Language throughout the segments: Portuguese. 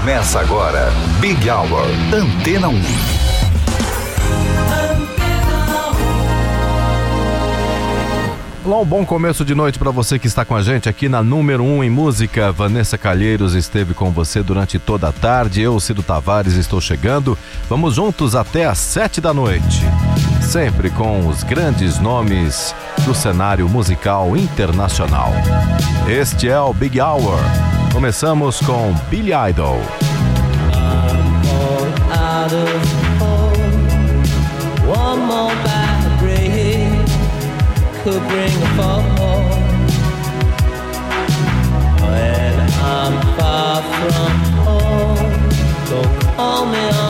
Começa agora, Big Hour, Antena 1. Olá, um bom começo de noite para você que está com a gente aqui na número 1 um em música. Vanessa Calheiros esteve com você durante toda a tarde. Eu, Cido Tavares, estou chegando. Vamos juntos até às 7 da noite. Sempre com os grandes nomes do cenário musical internacional. Este é o Big Hour. Começamos com Billy Idol. Far from home, don't call me on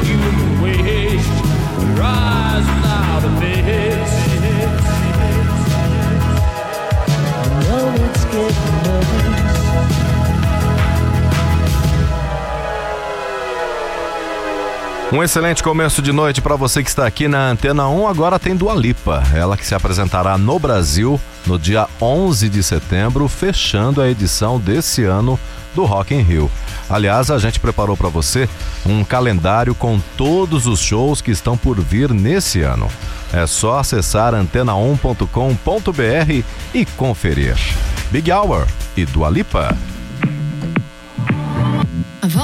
Um excelente começo de noite para você que está aqui na Antena 1. Agora tem Dua Lipa, ela que se apresentará no Brasil no dia 11 de setembro, fechando a edição desse ano do Rock in Rio. Aliás, a gente preparou para você um calendário com todos os shows que estão por vir nesse ano. É só acessar antena1.com.br e conferir. Big Hour e Dua Lipa.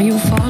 you fall?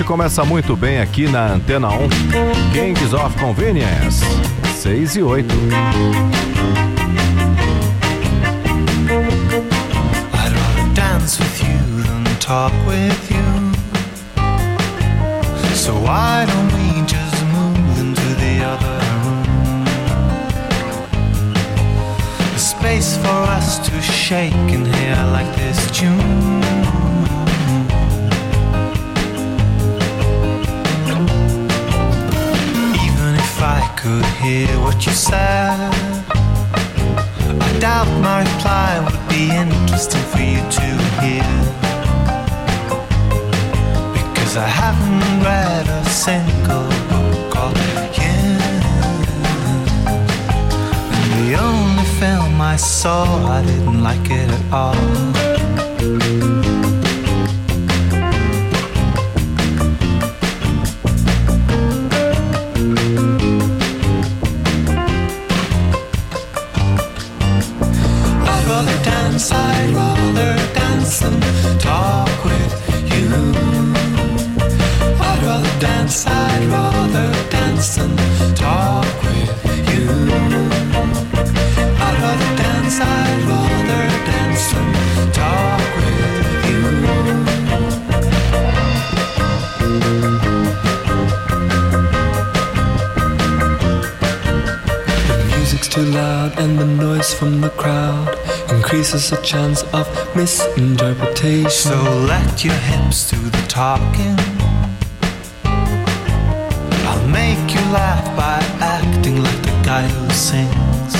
gente começa muito bem aqui na Antena 1. Games of Convenience, 6 e 8. talk with you. So why don't we just move into the other room? A space for us to shake and hear like this tune. could hear what you said. I doubt my reply would be interesting for you to hear. Because I haven't read a single book of yours. And the only film I saw, I didn't like it at all. dance and talk with you. I'd rather dance, I'd rather dance than talk with you. I'd rather dance, I'd rather dance than talk with you. The music's too loud and the noise from the crowd increases the chance of misinterpretation. So let your hips do the talking. I'll make you laugh by acting like the guy who sings.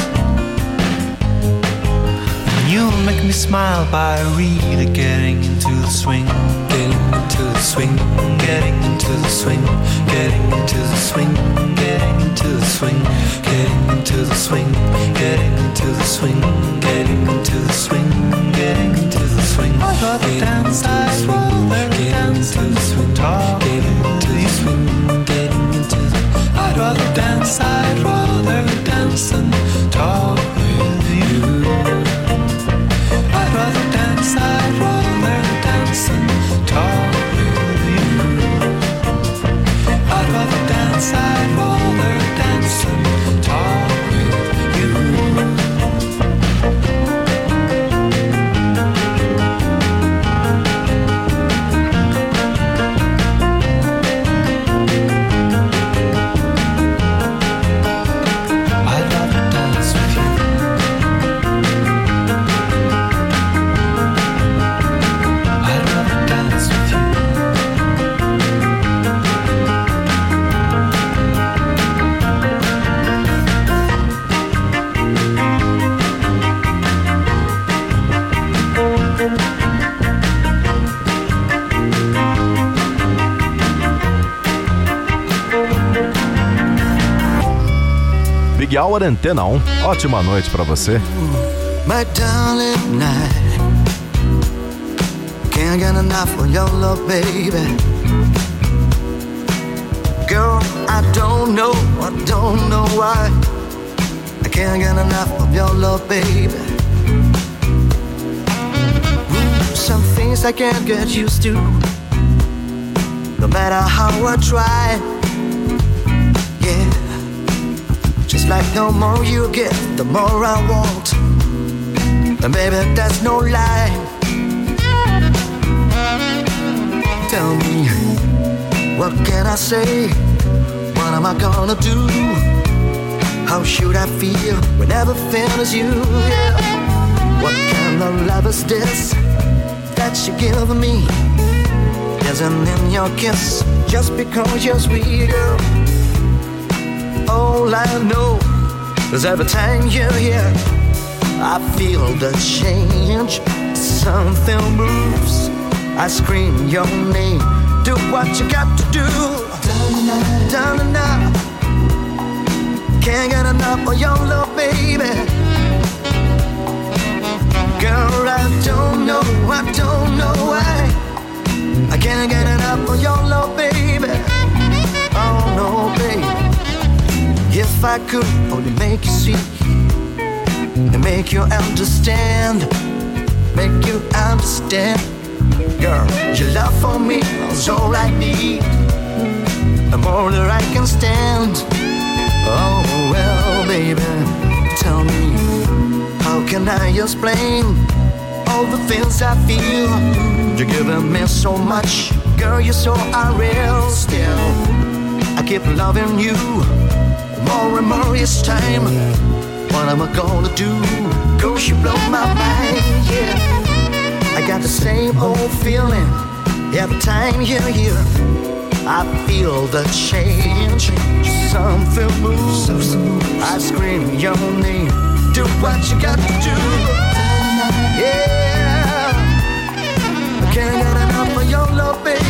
And you'll make me smile by really getting into the swing. Getting into the swing, getting into the swing, getting into the swing, getting into the swing, getting into the swing, getting into the swing, getting into the swing, getting into the swing. I'd rather dance, I'd rather dance into the swing, getting into the swing, getting into the. I'd rather dance, I'd rather dance and talk Hour Antena 1. Ótima noite pra você. My darling night Can't get enough of your love, baby Girl, I don't know, I don't know why I can't get enough of your love, baby Ooh, Some things I can't get used to No matter how I try like the more you give, the more I want and baby, that's no lie. Tell me, what can I say? What am I gonna do? How should I feel when everything is you? Yeah. What kind of love is this that you give me? Isn't in your kiss just because you're sweet, girl? All I know is every time you're here. I feel the change. Something moves. I scream your name. Do what you got to do. Done enough. Can't get enough of your love, baby. Girl, I don't know, I don't know why. I can't get enough of your love, baby. Oh no, baby. If I could only make you see and make you understand, make you understand. Girl, your love for me is all I need, the more that I can stand. Oh well, baby, tell me, how can I explain all the things I feel? You're giving me so much, girl, you're so unreal. Still, I keep loving you more and more each time. What am I gonna do? Cause you blow my mind, yeah. I got the same old feeling every time you're here. I feel the change. Something moves. I scream your name. Do what you got to do. Yeah. I can't get enough of your love, baby.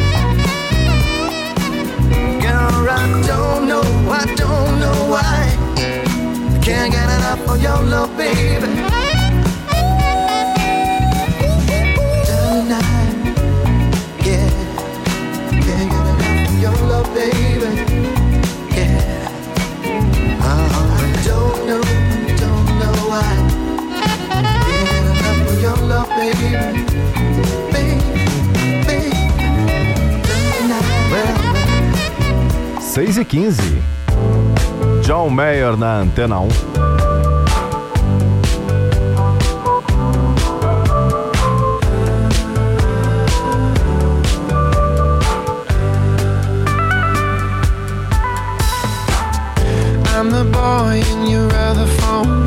Girl, I don't know, I don't know why. I can't get enough of your love, baby. 6 e 15 John Mayer na Antena 1. I'm the boy in your other phone.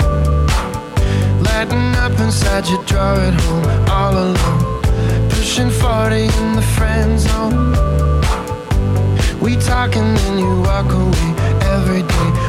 Lighting up inside your drawer at home All alone. Pushing 40 in the friend zone. We talk and then you walk away every day.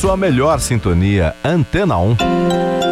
sua melhor sintonia, Antena 1.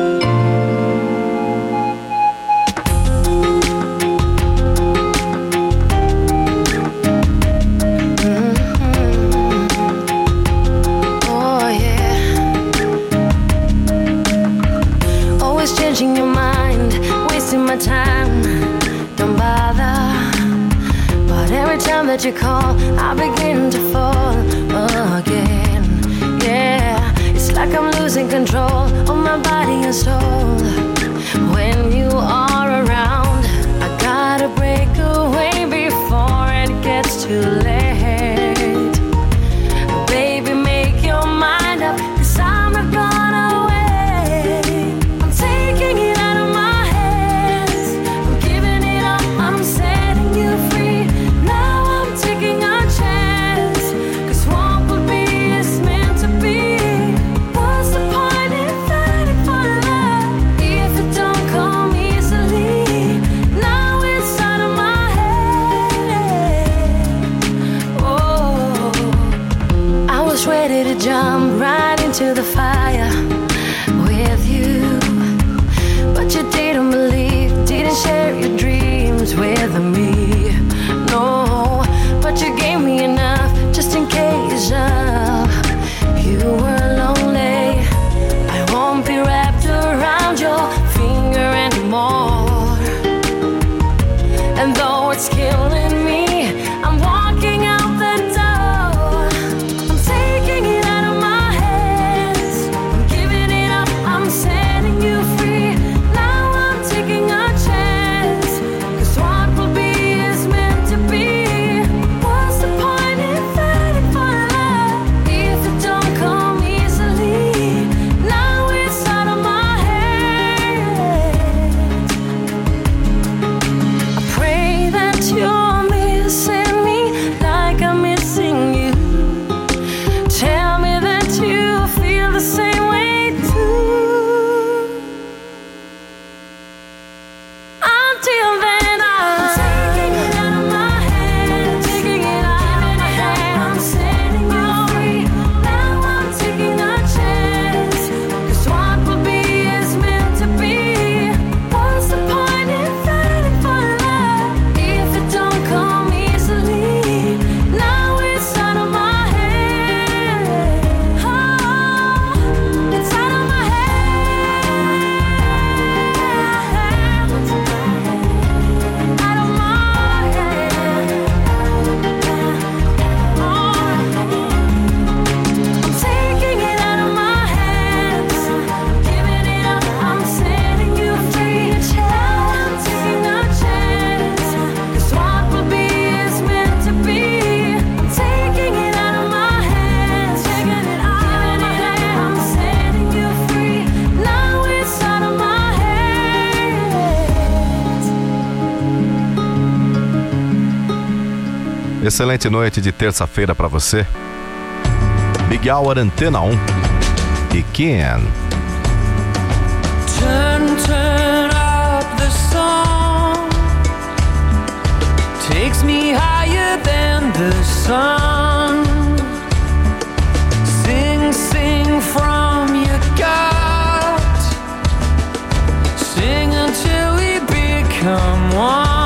Excelente noite de terça-feira para você. Big Hour Antena 1 e Ken. Turn, turn up the song. Takes me higher than the sun. Sing, sing from your gut. Sing until we become one.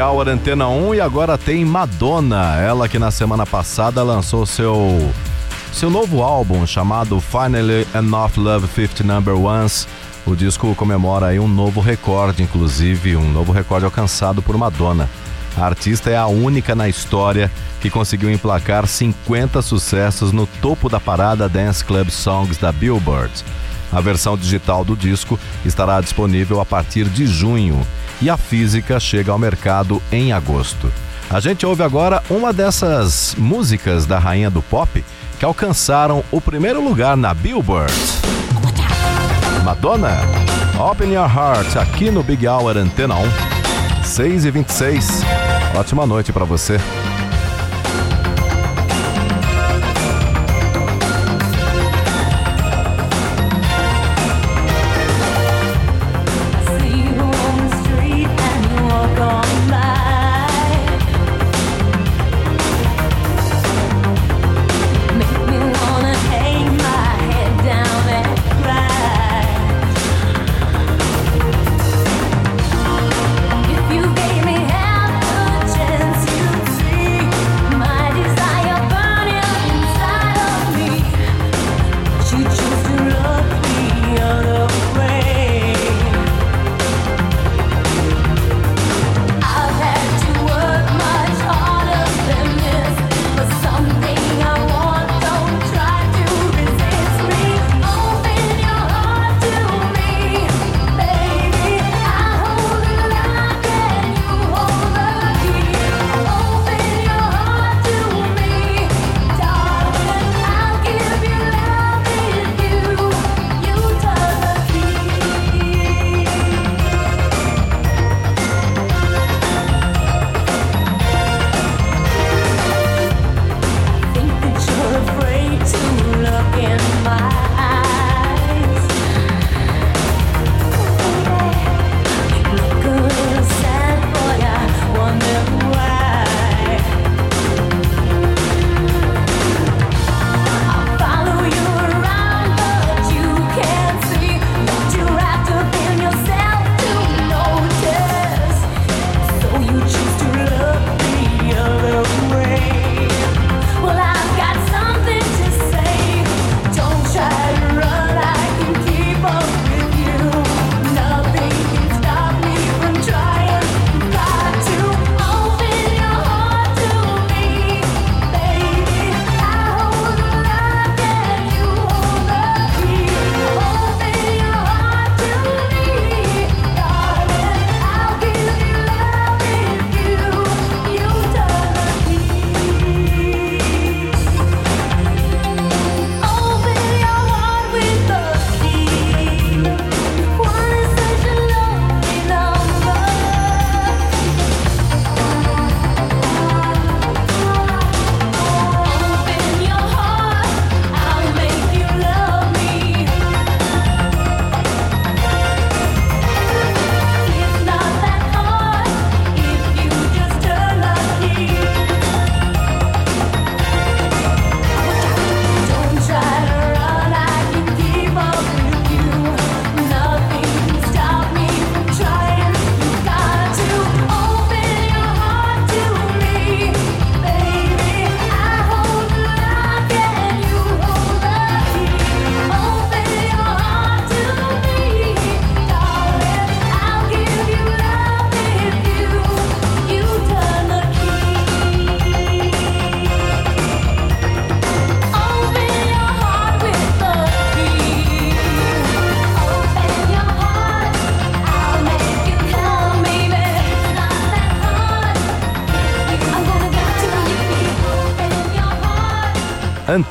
Big Hour Antena 1 e agora tem Madonna, ela que na semana passada lançou seu seu novo álbum chamado Finally Enough Love 50 Number Ones. O disco comemora aí um novo recorde, inclusive um novo recorde alcançado por Madonna. A artista é a única na história que conseguiu emplacar 50 sucessos no topo da parada Dance Club Songs da Billboard. A versão digital do disco estará disponível a partir de junho e a física chega ao mercado em agosto. A gente ouve agora uma dessas músicas da rainha do pop que alcançaram o primeiro lugar na Billboard. Madonna, Open Your Heart, aqui no Big Hour Antena 1, 6 e 26. Ótima noite para você.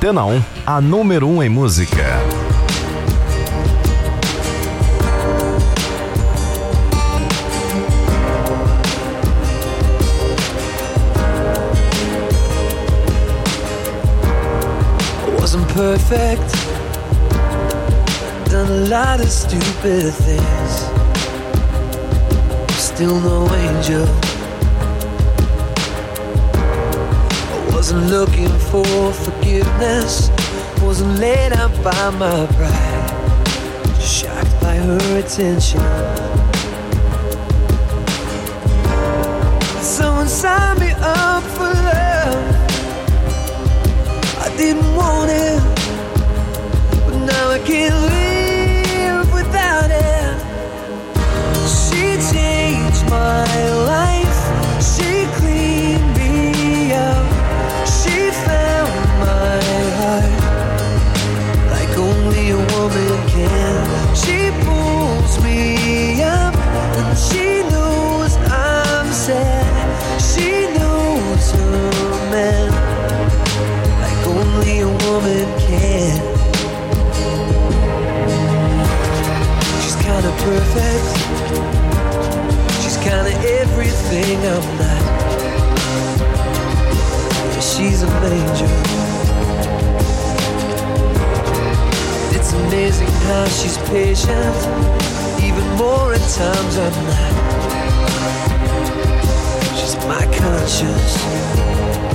Antena 1, a número 1 um em música. Perfect. Done a lot of stupid things. Still no angel. Wasn't looking for forgiveness. Wasn't laid out by my pride. Just shocked by her attention. Someone signed me up for love. I didn't want it, but now I can't. can. She's kinda perfect. She's kinda everything I'm not. Yeah, she's a angel. It's amazing how she's patient, even more at times I'm not. She's my conscience.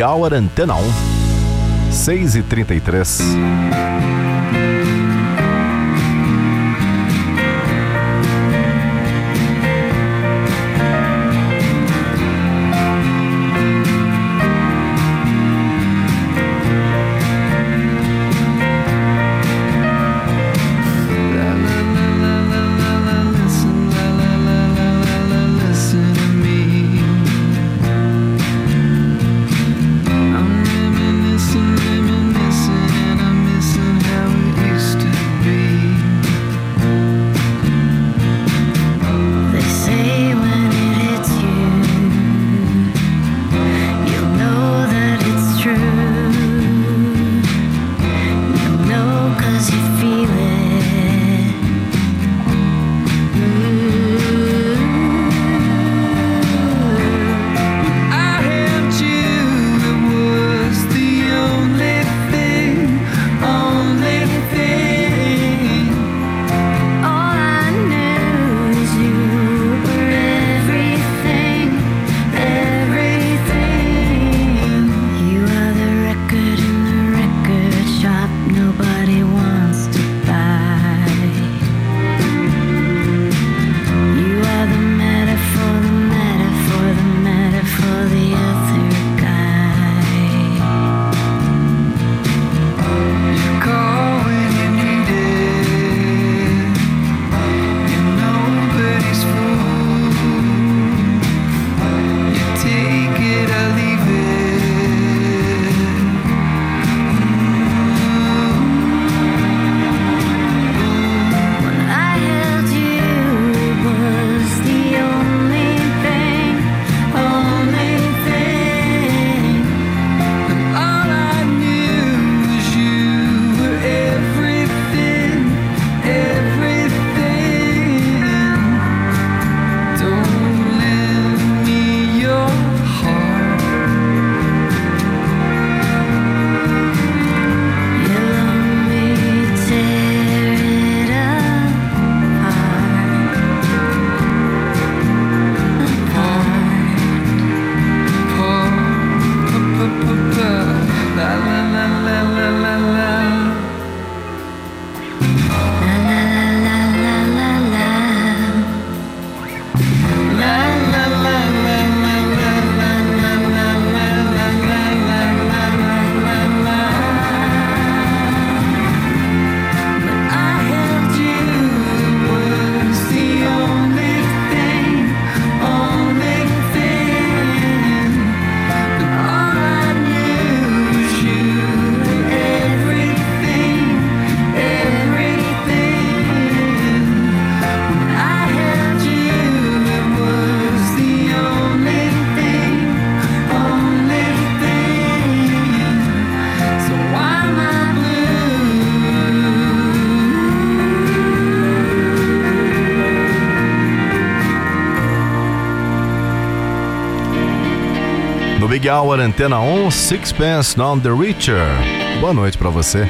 Happy Hour Antena 1, 6h33. Happy Hour Antena On, Sixpence Non The Richer. Boa noite para você.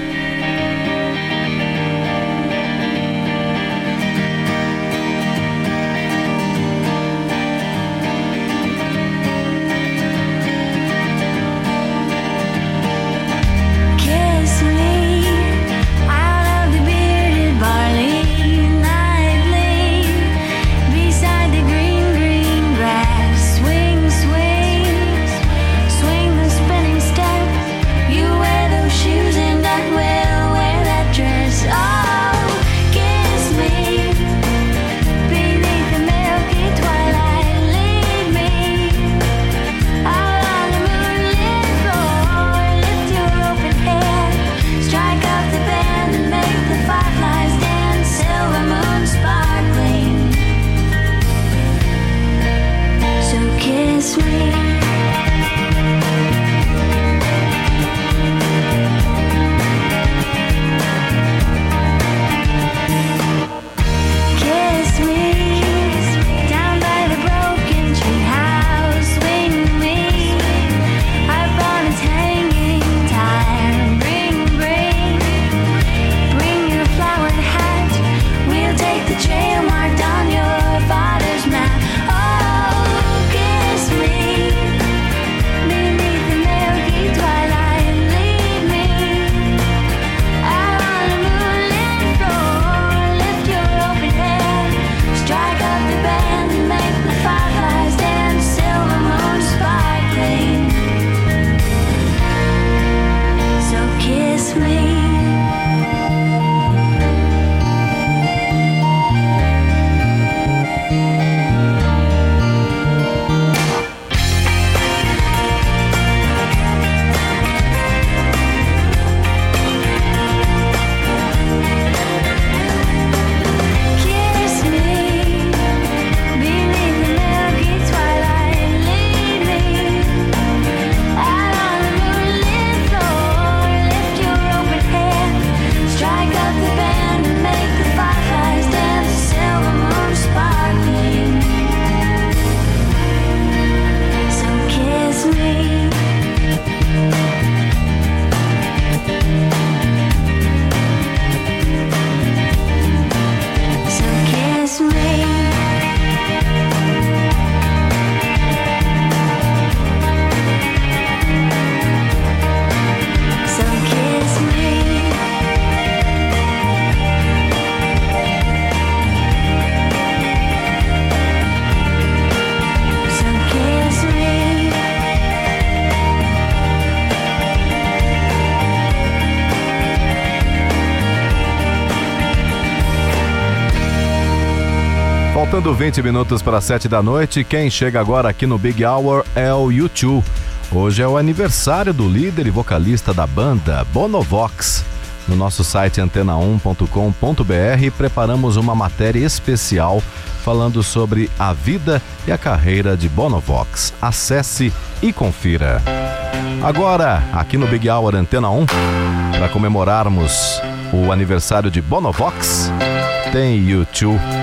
faltando 20 minutos para 7 da noite, quem chega agora aqui no Big Hour é o YouTube. Hoje é o aniversário do líder e vocalista da banda, Bonovox. No nosso site antena1.com.br preparamos uma matéria especial falando sobre a vida e a carreira de Bonovox. Acesse e confira. Agora, aqui no Big Hour Antena 1, para comemorarmos o aniversário de Bonovox, tem YouTube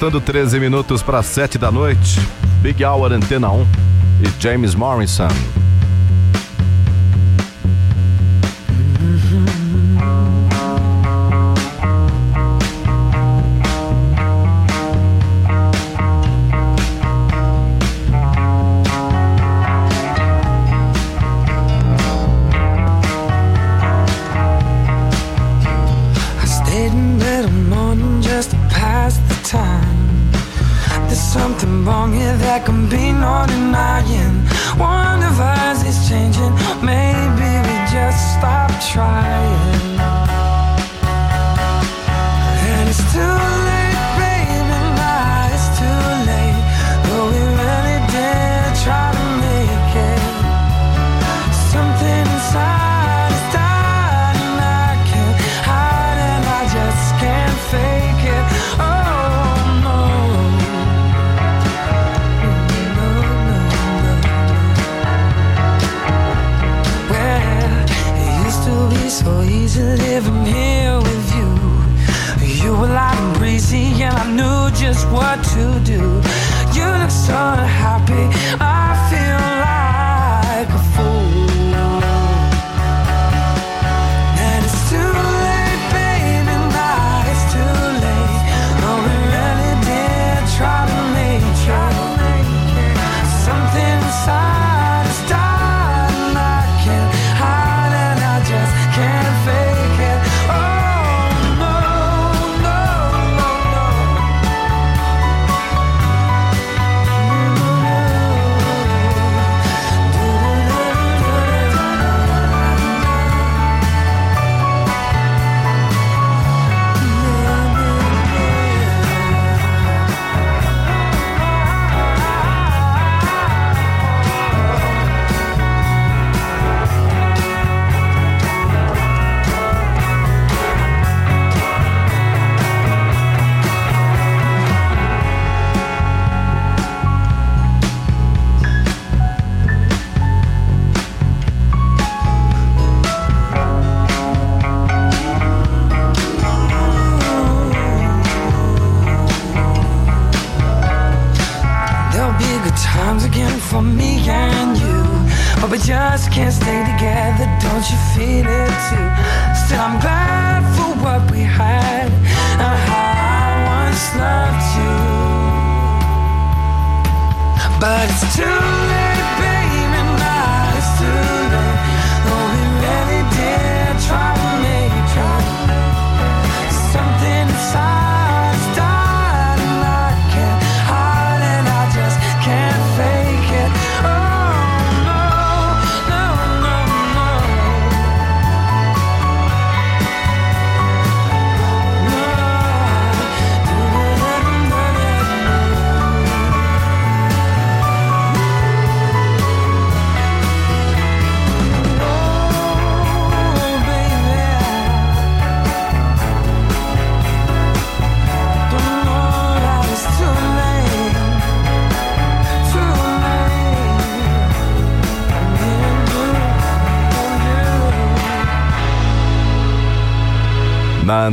Faltando 13 minutos para 7 da noite, Big Hour Antena 1 e James Morrison.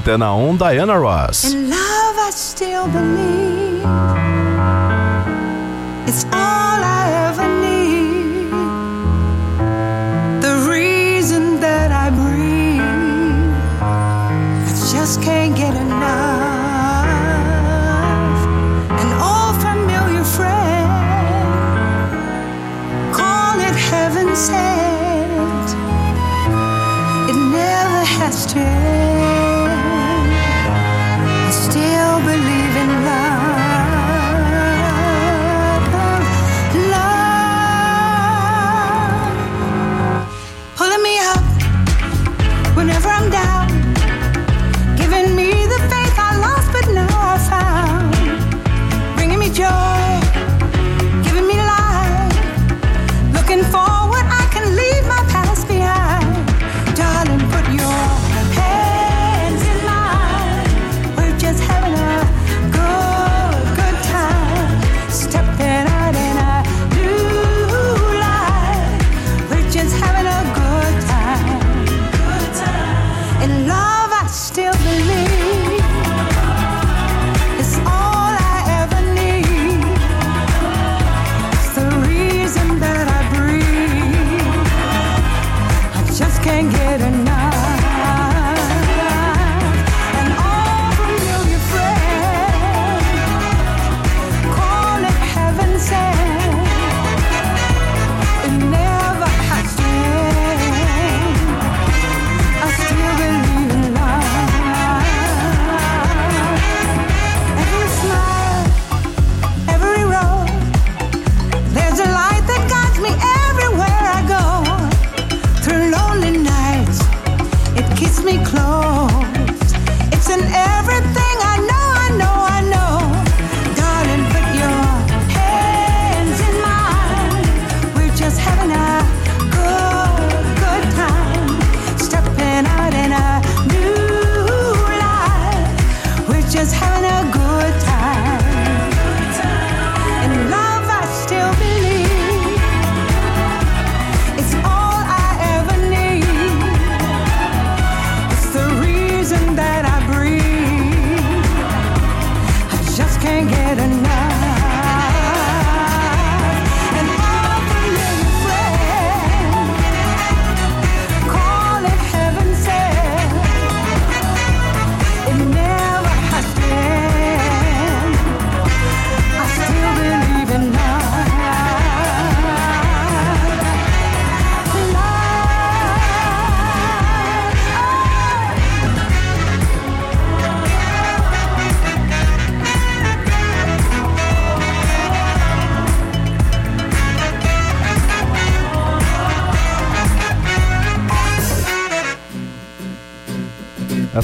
Antena 1, Diana Ross. In love I still believe. It's all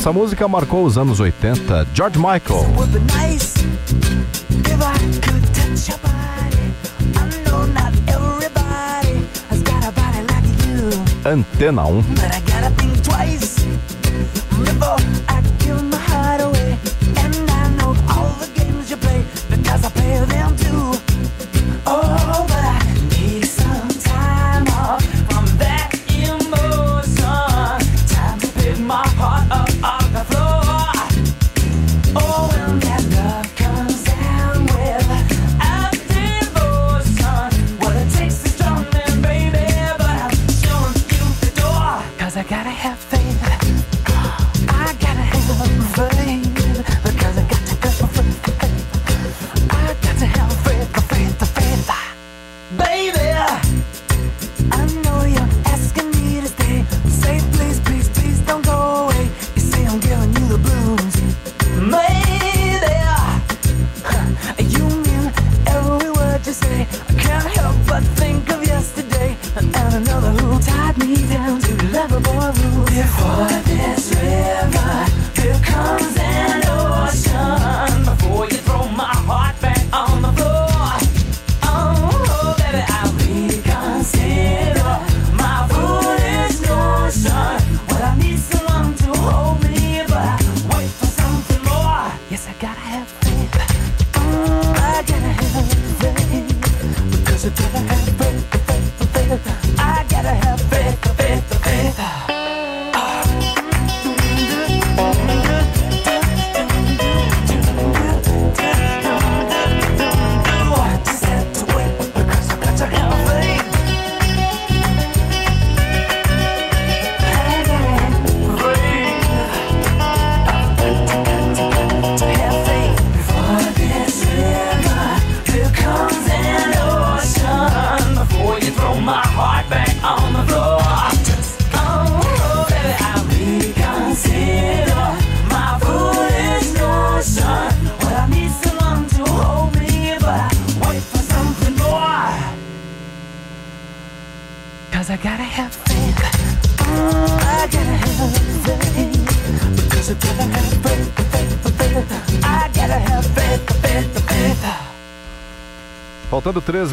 Essa música marcou os anos 80, George Michael. Antena 1. Baby,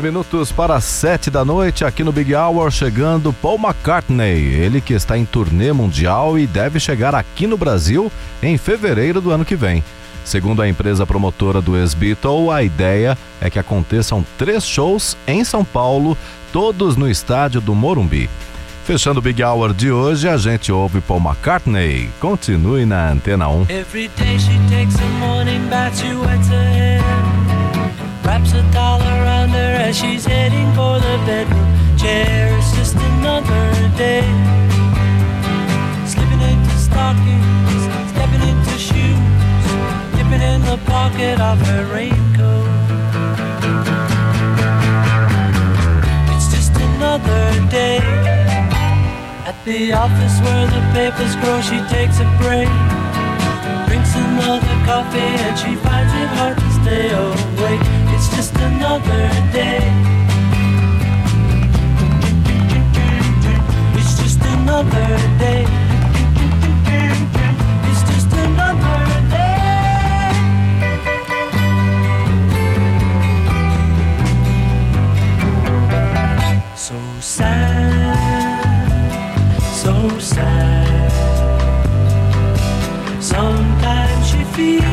minutos para sete da noite, aqui no Big Hour, chegando Paul McCartney. Ele que está em turnê mundial e deve chegar aqui no Brasil em fevereiro do ano que vem. Segundo a empresa promotora do ex-Beatle, a ideia é que aconteçam três shows em São Paulo, todos no estádio do Morumbi. Fechando o Big Hour de hoje, a gente ouve Paul McCartney. Continue na Antena 1. Wraps a towel around her as she's heading for the bedroom chair. It's just another day. Slipping into stockings, stepping into shoes, dipping in the pocket of her raincoat. It's just another day. At the office where the papers grow, she takes a break. Drinks another coffee and she finds it hard to stay awake. Just another day. It's just another day. It's just another day. So sad, so sad. Sometimes she feels